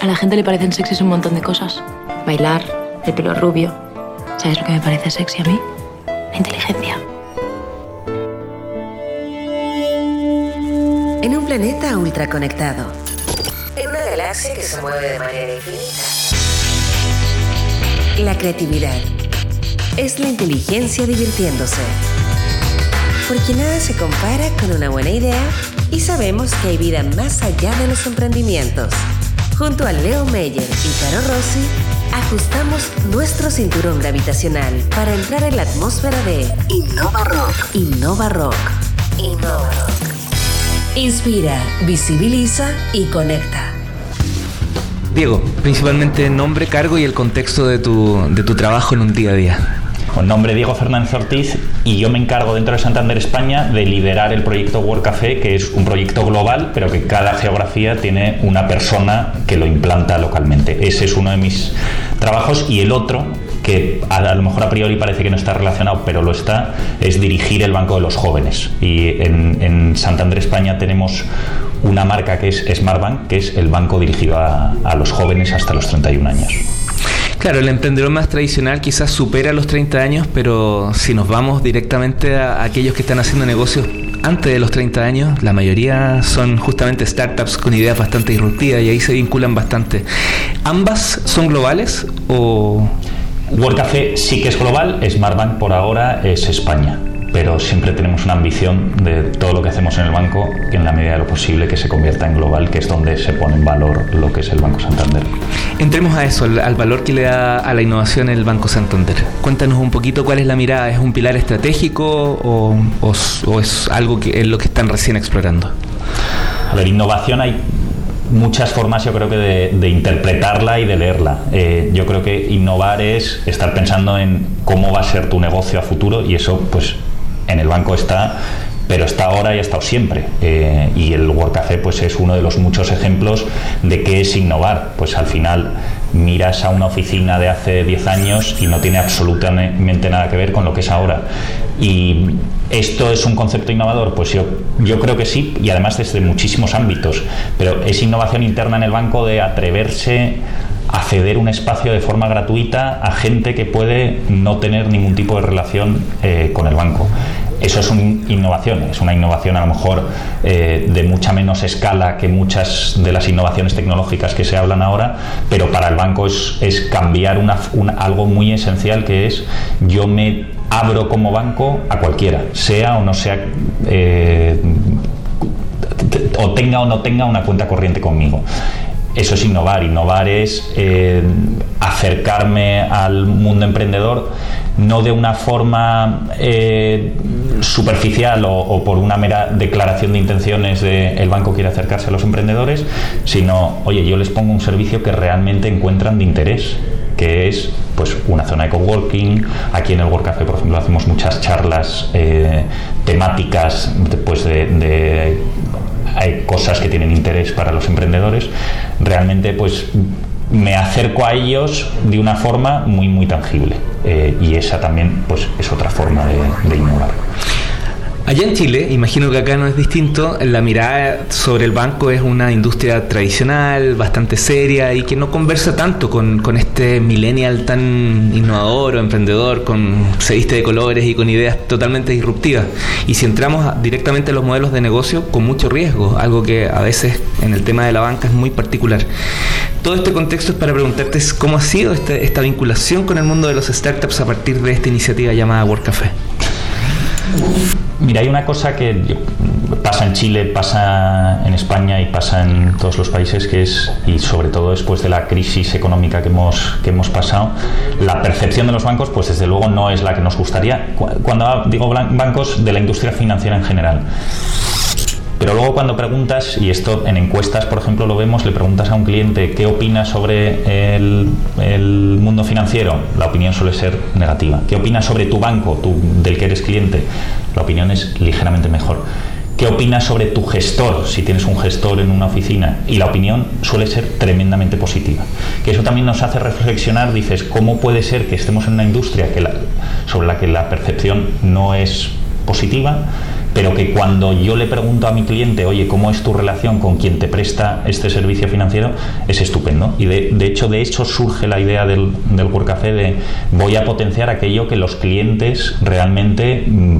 A la gente le parecen sexys un montón de cosas. Bailar, el pelo rubio. ¿Sabes lo que me parece sexy a mí? La inteligencia. En un planeta ultraconectado. En una galaxia que se mueve de manera infinita. La creatividad es la inteligencia divirtiéndose. Porque nada se compara con una buena idea y sabemos que hay vida más allá de los emprendimientos. Junto a Leo Meyer y Caro Rossi, ajustamos nuestro cinturón gravitacional para entrar en la atmósfera de Innova Rock. Innova Rock. Innova Rock. Inspira, visibiliza y conecta. Diego, principalmente nombre, cargo y el contexto de tu, de tu trabajo en un día a día. Con nombre Diego Fernández Ortiz y yo me encargo dentro de Santander España de liderar el proyecto World Café, que es un proyecto global, pero que cada geografía tiene una persona que lo implanta localmente. Ese es uno de mis trabajos y el otro que a, lo mejor a priori parece que no está relacionado, pero lo está, es dirigir el Banco de los Jóvenes. Y en, Santander España tenemos una marca que es Smartbank, que es el banco dirigido a los jóvenes hasta los 31 años. Claro, el emprendedor más tradicional quizás supera los 30 años, pero si nos vamos directamente a aquellos que están haciendo negocios antes de los 30 años, la mayoría son justamente startups con ideas bastante disruptivas y ahí se vinculan bastante. ¿Ambas son globales o...? World Café sí que es global, Smartbank por ahora es España pero siempre tenemos una ambición de todo lo que hacemos en el banco, en la medida de lo posible que se convierta en global, que es donde se pone en valor lo que es el Banco Santander. Entremos a eso, al, valor que le da a la innovación el Banco Santander. Cuéntanos un poquito cuál es la mirada, ¿es un pilar estratégico o, es algo que es lo que están recién explorando? A ver, innovación hay muchas formas yo creo que de, interpretarla y de leerla. Eh, yo creo que innovar es estar pensando en cómo va a ser tu negocio a futuro y eso pues en el banco está pero está ahora y ha estado siempre. Eh, y el Café pues, es uno de los muchos ejemplos de qué es innovar. Pues al final miras a una oficina de hace 10 años y no tiene absolutamente nada que ver con lo que es ahora. Y esto es un concepto innovador, pues yo, yo creo que sí, y además desde muchísimos ámbitos. Pero es innovación interna en el banco de atreverse a ceder un espacio de forma gratuita a gente que puede no tener ningún tipo de relación eh, con el banco eso es una innovación, es una innovación a lo mejor eh, de mucha menos escala que muchas de las innovaciones tecnológicas que se hablan ahora, pero para el banco es, cambiar una, algo muy esencial que es yo me abro como banco a cualquiera, sea o no sea, eh, o tenga o no tenga una cuenta corriente conmigo eso es innovar. Innovar es eh, acercarme al mundo emprendedor no de una forma eh, superficial o, por una mera declaración de intenciones de el banco quiere acercarse a los emprendedores, sino, oye, yo les pongo un servicio que realmente encuentran de interés que es pues una zona de coworking. Aquí en el Work Café, por ejemplo, hacemos muchas charlas eh, temáticas pues de hay cosas que tienen interés para los emprendedores, realmente pues me acerco a ellos de una forma muy muy tangible eh, y esa también pues es otra forma de innovar. Allá en Chile, imagino que acá no es distinto, la mirada sobre el banco es una industria tradicional, bastante seria y que no conversa tanto con, este millennial tan innovador o emprendedor, con se viste de colores y con ideas totalmente disruptivas. Y si entramos directamente a los modelos de negocio, con mucho riesgo, algo que a veces en el tema de la banca es muy particular. Todo este contexto es para preguntarte cómo ha sido este, esta vinculación con el mundo de los startups a partir de esta iniciativa llamada Work Café. Mira, hay una cosa que pasa en Chile, pasa en España y pasa en todos los países, que es, y sobre todo después de la crisis económica que hemos, que hemos pasado, la percepción de los bancos, pues desde luego no es la que nos gustaría. Cuando digo bancos, de la industria financiera en general. Pero luego cuando preguntas, y esto en encuestas, por ejemplo, lo vemos, le preguntas a un cliente qué opina sobre el, mundo financiero, la opinión suele ser negativa. ¿Qué opinas sobre tu banco, del que eres cliente? La opinión es ligeramente mejor. ¿Qué opinas sobre tu gestor, si tienes un gestor en una oficina? Y la opinión suele ser tremendamente positiva. Que eso también nos hace reflexionar, dices, ¿cómo puede ser que estemos en una industria sobre la que la percepción no es positiva? Pero que cuando yo le pregunto a mi cliente, oye, ¿cómo es tu relación con quien te presta este servicio financiero? Es estupendo. Y de, hecho, de hecho surge la idea del, del Café de voy a potenciar aquello que los clientes realmente mm,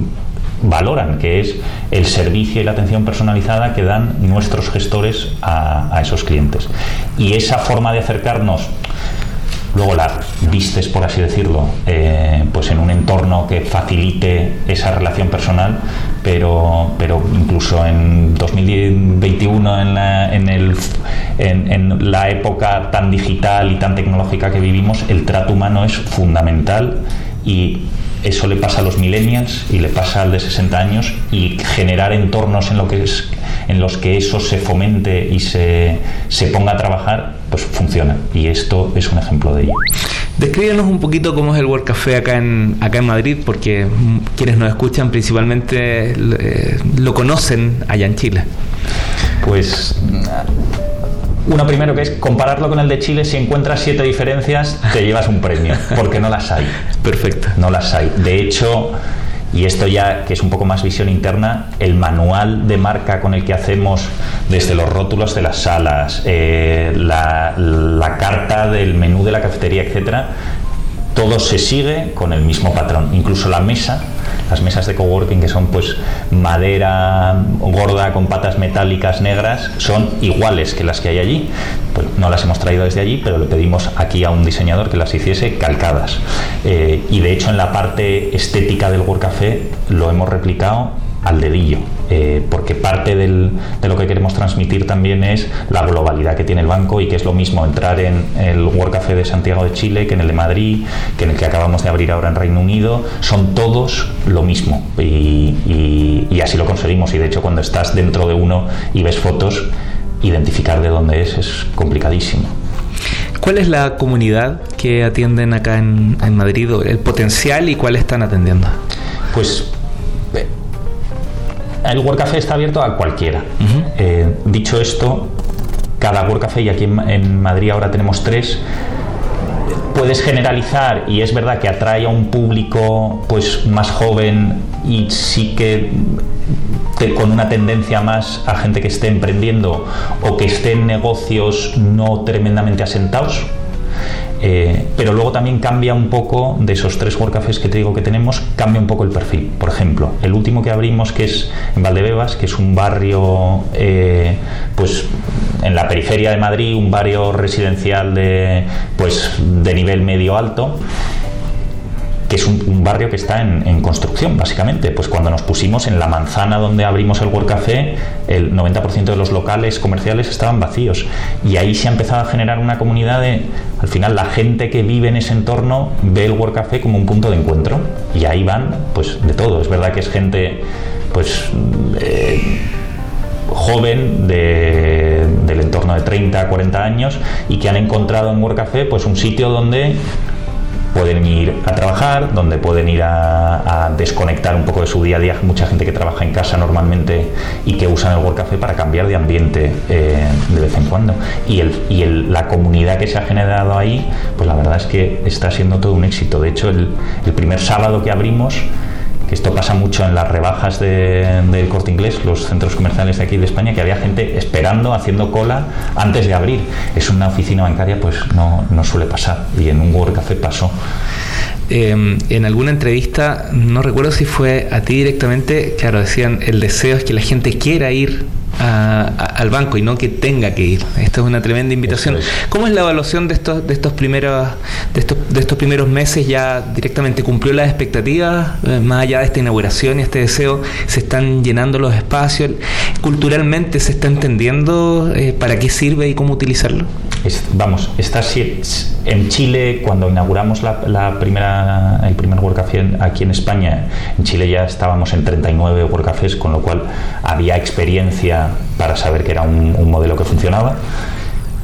valoran, que es el servicio y la atención personalizada que dan nuestros gestores a, esos clientes. Y esa forma de acercarnos luego la vistes, por así decirlo, eh, pues en un entorno que facilite esa relación personal, pero, pero incluso en 2021, en la, en, el, en la época tan digital y tan tecnológica que vivimos, el trato humano es fundamental y eso le pasa a los millennials y le pasa al de 60 años y generar entornos en, lo que es, en los que eso se fomente y se, se ponga a trabajar, pues funciona. Y esto es un ejemplo de ello. Descríbenos un poquito cómo es el World Café acá en, acá en Madrid, porque quienes nos escuchan principalmente eh, lo conocen allá en Chile. Pues uno primero que es compararlo con el de Chile, si encuentras siete diferencias, te llevas un premio, porque no las hay. Perfecto. No las hay. De hecho, y esto ya que es un poco más visión interna, el manual de marca con el que hacemos desde los rótulos de las salas, eh, la, la, carta del menú de la cafetería, etcétera, todo se sigue con el mismo patrón. Incluso la mesa, las mesas de coworking que son pues madera gorda con patas metálicas negras, son iguales que las que hay allí. Pues no las hemos traído desde allí, pero le pedimos aquí a un diseñador que las hiciese calcadas. Eh, y de hecho en la parte estética del World Café lo hemos replicado al dedillo, eh, porque parte de lo que queremos transmitir también es la globalidad que tiene el banco y que es lo mismo entrar en el World Café de Santiago de Chile que en el de Madrid, que en el que acabamos de abrir ahora en Reino Unido, son todos lo mismo y, y así lo conseguimos y de hecho cuando estás dentro de uno y ves fotos, identificar de dónde es es complicadísimo. ¿Cuál es la comunidad que atienden acá en, en Madrid, el potencial y cuál están atendiendo? Pues el World Café está abierto a cualquiera. Eh, dicho esto, cada World Café, y aquí en, Madrid ahora tenemos tres, puedes generalizar y es verdad que atrae a un público pues más joven y sí que con una tendencia más a gente que esté emprendiendo o que esté en negocios no tremendamente asentados eh, pero luego también cambia un poco de esos tres cafés que te digo que tenemos, cambia un poco el perfil. Por ejemplo, el último que abrimos, que es en Valdebebas, que es un barrio, eh, pues en la periferia de Madrid, un barrio residencial de, pues, de nivel medio alto que es un, barrio que está en, construcción, básicamente. Pues cuando nos pusimos en la manzana donde abrimos el World Café, el 90% de los locales comerciales estaban vacíos. Y ahí se ha empezado a generar una comunidad de, al final, la gente que vive en ese entorno ve el World Café como un punto de encuentro. Y ahí van, pues, de todo. Es verdad que es gente, pues... Eh, joven del entorno de 30 a 40 años y que han encontrado en World Café pues un sitio donde pueden ir a trabajar, donde pueden ir a, desconectar un poco de su día a día. Mucha gente que trabaja en casa normalmente y que usan el World Café para cambiar de ambiente eh, de vez en cuando. Y, el, y el, la comunidad que se ha generado ahí, pues la verdad es que está siendo todo un éxito. De hecho, el primer sábado que abrimos, esto pasa mucho en las rebajas del corte inglés, los centros comerciales de aquí de España, que había gente esperando, haciendo cola antes de abrir. Es una oficina bancaria, pues no, no suele pasar. Y en un World Café pasó. Em, en alguna entrevista, no recuerdo si fue a ti directamente, claro, decían, el deseo es que la gente quiera ir al banco y no que tenga que ir. Esto es una tremenda invitación. ¿Cómo es la evaluación de estos, de estos primeros, de estos, de estos primeros meses? ¿Ya directamente cumplió las expectativas? Eh, más allá de esta inauguración y este deseo, ¿se están llenando los espacios? ¿Culturalmente se está entendiendo eh, para qué sirve y cómo utilizarlo? Vamos, está en Chile cuando inauguramos la, primera, el primer World Café aquí en España, en Chile ya estábamos en 39 World Cafés, con lo cual había experiencia para saber que era un, modelo que funcionaba.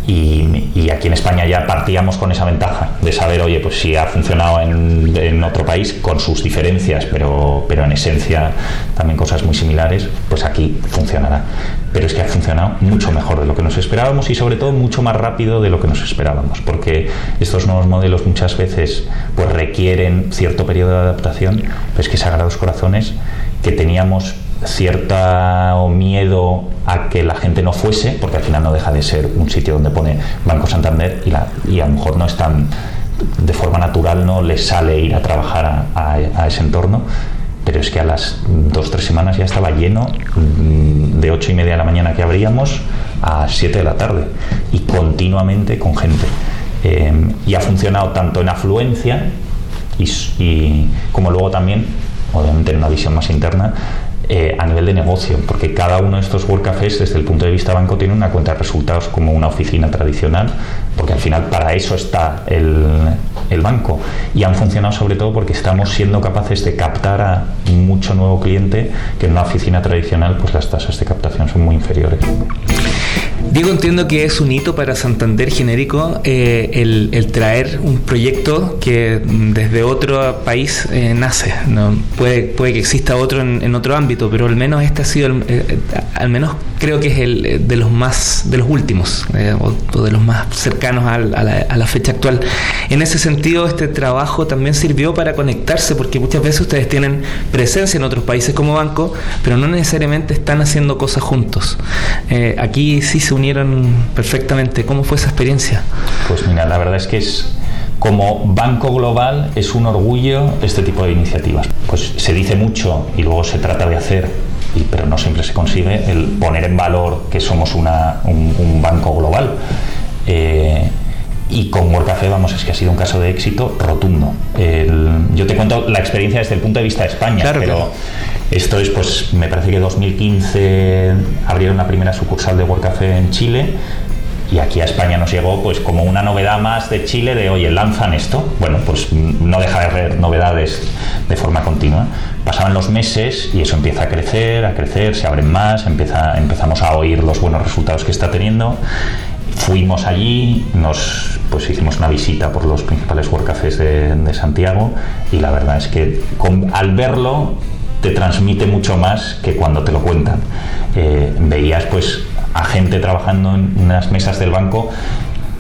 Y, aquí en España ya partíamos con esa ventaja de saber, oye, pues si ha funcionado en, en, otro país con sus diferencias, pero, pero en esencia también cosas muy similares, pues aquí funcionará. Pero es que ha funcionado mucho mejor de lo que nos esperábamos y sobre todo mucho más rápido de lo que nos esperábamos, porque estos nuevos modelos muchas veces pues requieren cierto periodo de adaptación, pero es que Sagrados Corazones que teníamos cierto miedo a que la gente no fuese, porque al final no deja de ser un sitio donde pone Banco Santander y, la, y a lo mejor no es tan de forma natural no les sale ir a trabajar a, ese entorno, pero es que a las dos tres semanas ya estaba lleno mm, de ocho y media de la mañana que abríamos a 7 de la tarde y continuamente con gente. Eh, y ha funcionado tanto en afluencia y, como luego también, obviamente en una visión más interna, eh, a nivel de negocio, porque cada uno de estos World Cafés, desde el punto de vista banco, tiene una cuenta de resultados como una oficina tradicional, porque al final para eso está el, el banco. Y han funcionado sobre todo porque estamos siendo capaces de captar a mucho nuevo cliente que en una oficina tradicional, pues las tasas de captación son muy inferiores. Diego, entiendo que es un hito para Santander genérico eh, el, traer un proyecto que desde otro país eh, nace. ¿no? Puede, puede que exista otro en, otro ámbito, pero al menos este ha sido, el, eh, al menos creo que es el de los más, de los últimos, o, de los más cercanos a, la, a la fecha actual. En ese sentido, este trabajo también sirvió para conectarse, porque muchas veces ustedes tienen presencia en otros países como banco, pero no necesariamente están haciendo cosas juntos. aquí sí se unieron perfectamente. ¿Cómo fue esa experiencia? Pues mira, la verdad es que es como banco global es un orgullo este tipo de iniciativas. Pues se dice mucho y luego se trata de hacer, pero no siempre se consigue el poner en valor que somos una, un, banco global. Eh, y con Café, vamos, es que ha sido un caso de éxito rotundo. yo te cuento la experiencia desde el punto de vista de España, pero esto es, pues, me parece que 2015 abrieron la primera sucursal de Café en Chile y aquí a España nos llegó pues como una novedad más de Chile de oye lanzan esto bueno pues no deja de haber novedades de forma continua. Pasaban los meses y eso empieza a crecer a crecer se abren más empieza, empezamos a oír los buenos resultados que está teniendo. Fuimos allí, nos pues hicimos una visita por los principales workcafés de, de Santiago y la verdad es que al verlo te transmite mucho más que cuando te lo cuentan. Eh, veías pues a gente trabajando en unas mesas del banco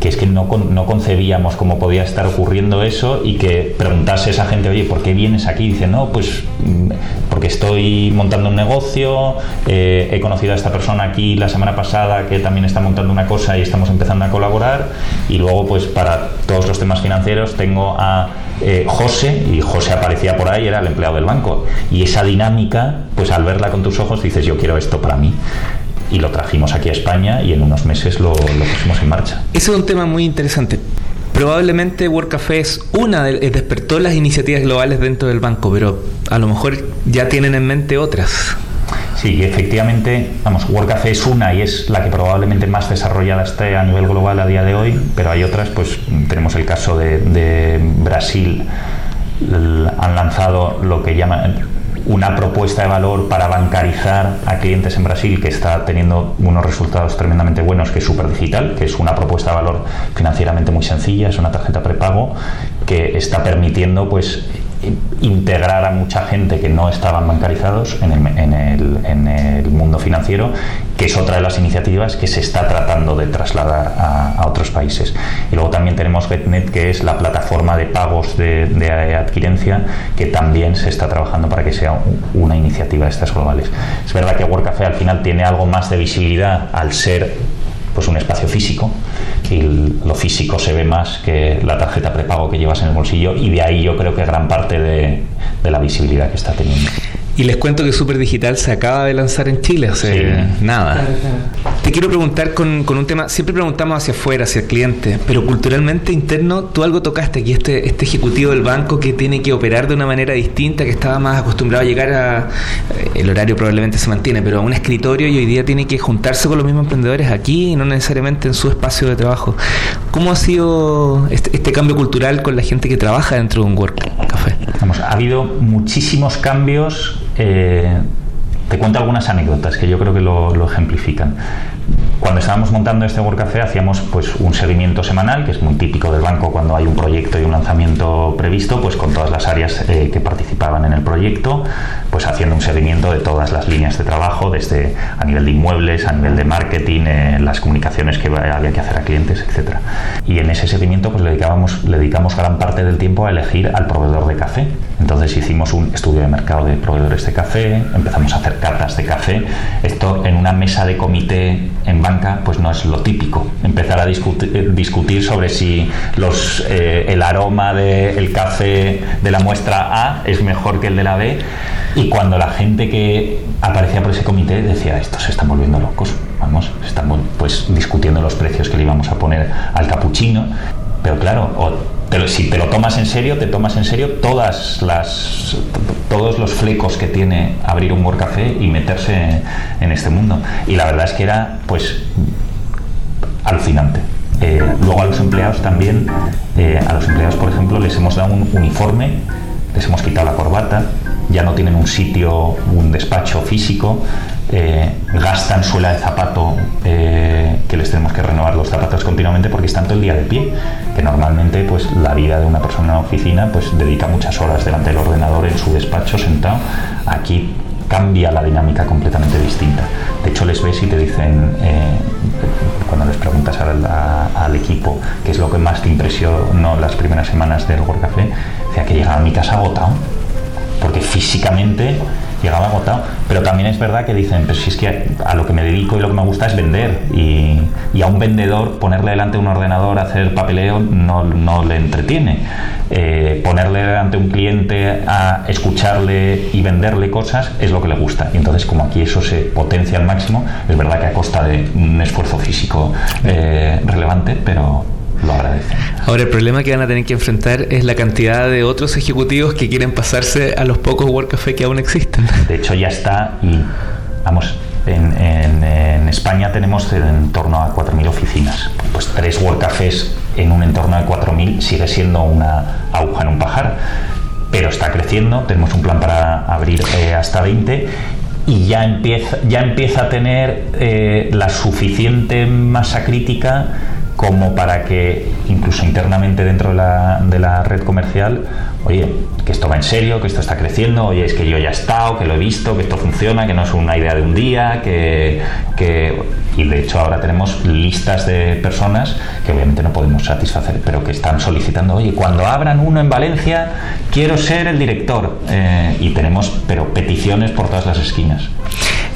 es que no, no concebíamos cómo podía estar ocurriendo eso y que preguntase a esa gente, oye, ¿por qué vienes aquí? Y dice, no, pues mm, porque estoy montando un negocio, eh, he conocido a esta persona aquí la semana pasada que también está montando una cosa y estamos empezando a colaborar y luego pues para todos los temas financieros tengo a eh, José y José aparecía por ahí, era el empleado del banco y esa dinámica, pues al verla con tus ojos dices, yo quiero esto para mí y lo trajimos aquí a España y en unos meses lo, pusimos en marcha. Ese es un tema muy interesante. Probablemente Café es una, de, eh, despertó las iniciativas globales dentro del banco, pero a lo mejor ya tienen en mente otras. Sí, efectivamente, vamos, Café es una y es la que probablemente más desarrollada esté a nivel global a día de hoy, pero hay otras, pues tenemos el caso de, de Brasil, han lanzado lo que llaman una propuesta de valor para bancarizar a clientes en Brasil que está teniendo unos resultados tremendamente buenos, que es Super Digital, que es una propuesta de valor financieramente muy sencilla, es una tarjeta prepago que está permitiendo pues integrar a mucha gente que no estaban bancarizados en el, mundo financiero, que es otra de las iniciativas que se está tratando de trasladar a, otros países. Y luego también tenemos GetNet, que es la plataforma de pagos de, adquirencia, que también se está trabajando para que sea una iniciativa de estas globales. Es verdad que WorkCafé al final tiene algo más de visibilidad al ser pues un espacio físico y lo físico se ve más que la tarjeta prepago que llevas en el bolsillo y de ahí yo creo que gran parte de, de la visibilidad que está teniendo. Y les cuento que Super Digital se acaba de lanzar en Chile, o sea, nada. Te quiero preguntar con, con, un tema, siempre preguntamos hacia afuera, hacia el cliente, pero culturalmente interno, tú algo tocaste aquí, este, este ejecutivo del banco que tiene que operar de una manera distinta, que estaba más acostumbrado a llegar a, eh, el horario probablemente se mantiene, pero a un escritorio y hoy día tiene que juntarse con los mismos emprendedores aquí y no necesariamente en su espacio de trabajo. ¿Cómo ha sido este, este cambio cultural con la gente que trabaja dentro de un Work Café? Vamos, ha habido muchísimos cambios eh, te cuento algunas anécdotas que yo creo que lo, ejemplifican. Cuando estábamos montando este Café hacíamos pues un seguimiento semanal, que es muy típico del banco cuando hay un proyecto y un lanzamiento previsto, pues con todas las áreas eh, que participaban en el proyecto, pues haciendo un seguimiento de todas las líneas de trabajo, desde a nivel de inmuebles, a nivel de marketing, eh, las comunicaciones que había que hacer a clientes, etcétera. y en ese seguimiento pues le, dedicábamos, le dedicamos gran parte del tiempo a elegir al proveedor de café. Entonces hicimos un estudio de mercado de proveedores de café, empezamos a hacer cartas de café. Esto en una mesa de comité en banca pues no es lo típico. Empezar a discutir, discutir sobre si los, eh, el aroma del café de la muestra A es mejor que el de la B y cuando la gente que aparecía por ese comité decía, estos se están volviendo locos, vamos, están pues discutiendo los precios que le íbamos a poner al capuchino, pero claro, si te lo tomas en serio, te tomas en serio todas las, todos los flecos que tiene abrir un World Café y meterse en este mundo. Y la verdad es que era, pues, alucinante. Eh, luego a los empleados también, eh, a los empleados, por ejemplo, les hemos dado un uniforme, les hemos quitado la corbata, ya no tienen un sitio, un despacho físico, eh, gastan suela de zapato eh, que les tenemos que renovar los zapatos continuamente porque están todo el día de pie que normalmente pues la vida de una persona en oficina pues dedica muchas horas delante del ordenador en su despacho sentado. Aquí cambia la dinámica completamente distinta. De hecho les ves y te dicen eh, cuando les preguntas al, equipo qué es lo que más te impresionó las primeras semanas del World Café decía que llegaba a mi casa agotado porque físicamente llegaba agotado. Pero también es verdad que dicen, pero si es que a, lo que me dedico y lo que me gusta es vender. Y, a un vendedor ponerle delante un ordenador, hacer papeleo, no, no le entretiene. Eh, ponerle delante un cliente a escucharle y venderle cosas es lo que le gusta. Y entonces, como aquí eso se potencia al máximo, es verdad que a costa de un esfuerzo físico eh, relevante, pero lo agradecen. Ahora, el problema que van a tener que enfrentar es la cantidad de otros ejecutivos que quieren pasarse a los pocos World Café que aún existen. De hecho, ya está y, vamos, en, España tenemos en torno a 4.000 oficinas. Pues tres World Cafés en un entorno de 4.000 sigue siendo una aguja en un pajar, pero está creciendo. Tenemos un plan para abrir eh, hasta 20 y ya empieza, ya empieza a tener eh, la suficiente masa crítica como para que incluso internamente dentro de la, de la, red comercial, oye, que esto va en serio, que esto está creciendo, oye, es que yo ya he estado, que lo he visto, que esto funciona, que no es una idea de un día, que, que... y de hecho ahora tenemos listas de personas que obviamente no podemos satisfacer, pero que están solicitando, oye, cuando abran uno en Valencia, quiero ser el director. Eh, y tenemos, pero peticiones por todas las esquinas.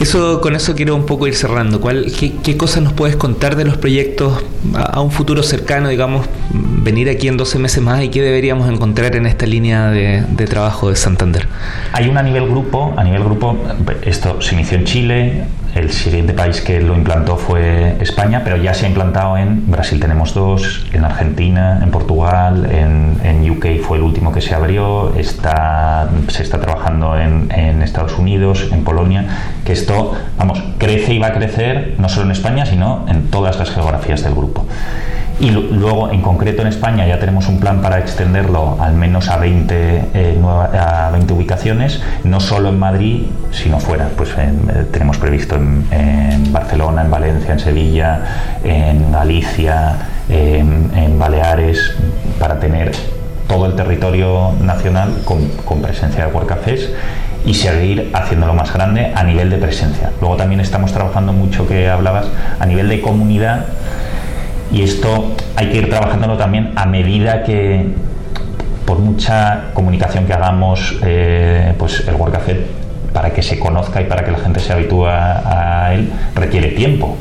Eso, con eso quiero un poco ir cerrando. ¿Cuál, qué, cosas nos puedes contar de los proyectos a, un futuro cercano, digamos, venir aquí en 12 meses más y qué deberíamos encontrar en esta línea de, trabajo de Santander? Hay una a nivel grupo, a nivel grupo, esto se inició en Chile, el siguiente país que lo implantó fue España, pero ya se ha implantado en Brasil, tenemos dos, en Argentina, en Portugal, en, en UK fue el último que se abrió, está, se está trabajando en, en Estados Unidos, en Polonia, que esto vamos, crece y va a crecer no solo en España, sino en todas las geografías del grupo. Y luego, en concreto en España, ya tenemos un plan para extenderlo al menos a 20, eh, a 20 ubicaciones, no solo en Madrid, sino fuera. Pues eh, tenemos previsto en, Barcelona, en Valencia, en Sevilla, en Galicia, en, Baleares, para tener todo el territorio nacional con, presencia de World Cafés y seguir haciéndolo más grande a nivel de presencia. Luego también estamos trabajando mucho que hablabas a nivel de comunidad y esto hay que ir trabajándolo también a medida que por mucha comunicación que hagamos, eh, pues el World Café para que se conozca y para que la gente se habitúe a él requiere tiempo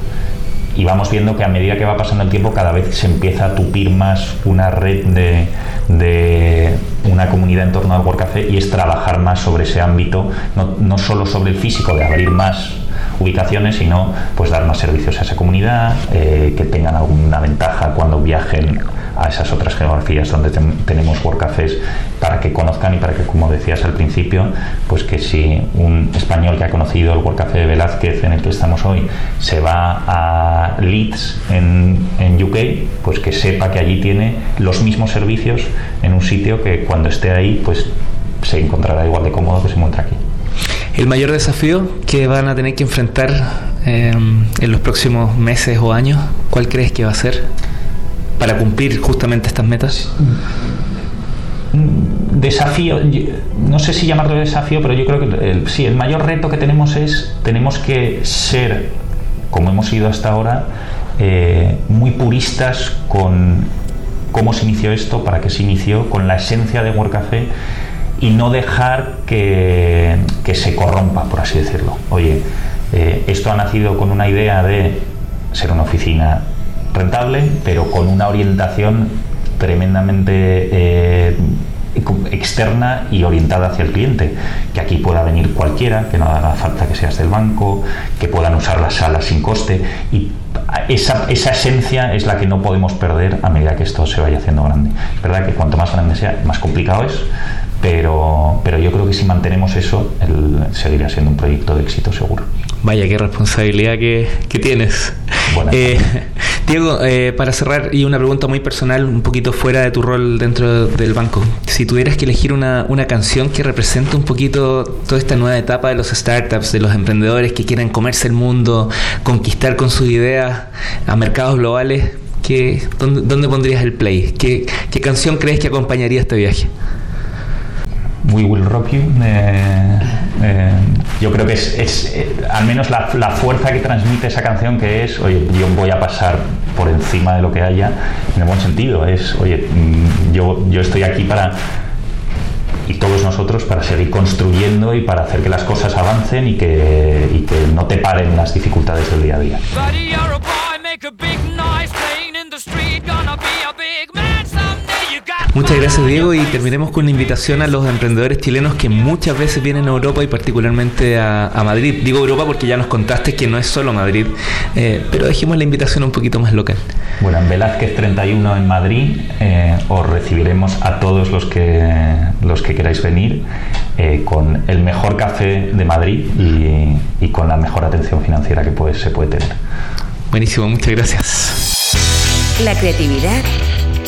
y vamos viendo que a medida que va pasando el tiempo cada vez se empieza a tupir más una red de, de una comunidad en torno al World Café y es trabajar más sobre ese ámbito, no, no solo sobre el físico de abrir más ubicaciones, sino pues dar más servicios a esa comunidad, eh, que tengan alguna ventaja cuando viajen a esas otras geografías donde tenemos work cafés para que conozcan y para que, como decías al principio, pues que si un español que ha conocido el work café de Velázquez en el que estamos hoy se va a Leeds en, en UK, pues que sepa que allí tiene los mismos servicios en un sitio que cuando esté ahí pues se encontrará igual de cómodo que se encuentra aquí. El mayor desafío que van a tener que enfrentar eh, en los próximos meses o años, ¿cuál crees que va a ser para cumplir justamente estas metas? Mm, desafío, no sé si llamarlo desafío, pero yo creo que sí, el mayor reto que tenemos es, tenemos que ser, como hemos sido hasta ahora, eh, muy puristas con cómo se inició esto, para qué se inició, con la esencia de Café y no dejar que, se corrompa, por así decirlo. Oye, eh, esto ha nacido con una idea de ser una oficina rentable, pero con una orientación tremendamente eh, externa y orientada hacia el cliente, que aquí pueda venir cualquiera, que no haga falta que seas del banco, que puedan usar las salas sin coste y esa, esa, esencia es la que no podemos perder a medida que esto se vaya haciendo grande. Es verdad que cuanto más grande sea, más complicado es, pero, pero yo creo que si mantenemos eso, seguirá siendo un proyecto de éxito seguro. Vaya, qué responsabilidad que, tienes. Eh, Diego, eh, para cerrar, y una pregunta muy personal, un poquito fuera de tu rol dentro del banco. Si tuvieras que elegir una, una canción que represente un poquito toda esta nueva etapa de los startups, de los emprendedores que quieran comerse el mundo, conquistar con sus ideas a mercados globales, ¿qué, dónde, pondrías el play? ¿Qué, ¿Qué canción crees que acompañaría este viaje? We Will Rock You. Eh, eh, yo creo que es, eh, al menos la, fuerza que transmite esa canción que es, oye, yo voy a pasar por encima de lo que haya, en el buen sentido. Es, oye, mm, yo, yo estoy aquí para y todos nosotros para seguir construyendo y para hacer que las cosas avancen y que, y que no te paren las dificultades del día a día. Muchas gracias Diego y terminemos con una invitación a los emprendedores chilenos que muchas veces vienen a Europa y particularmente a, Madrid. Digo Europa porque ya nos contaste que no es solo Madrid, eh, pero dejemos la invitación un poquito más local. Bueno, en Velázquez 31 en Madrid eh, os recibiremos a todos los que, los que queráis venir eh, con el mejor café de Madrid y, con la mejor atención financiera que se puede tener. Buenísimo, muchas gracias. La creatividad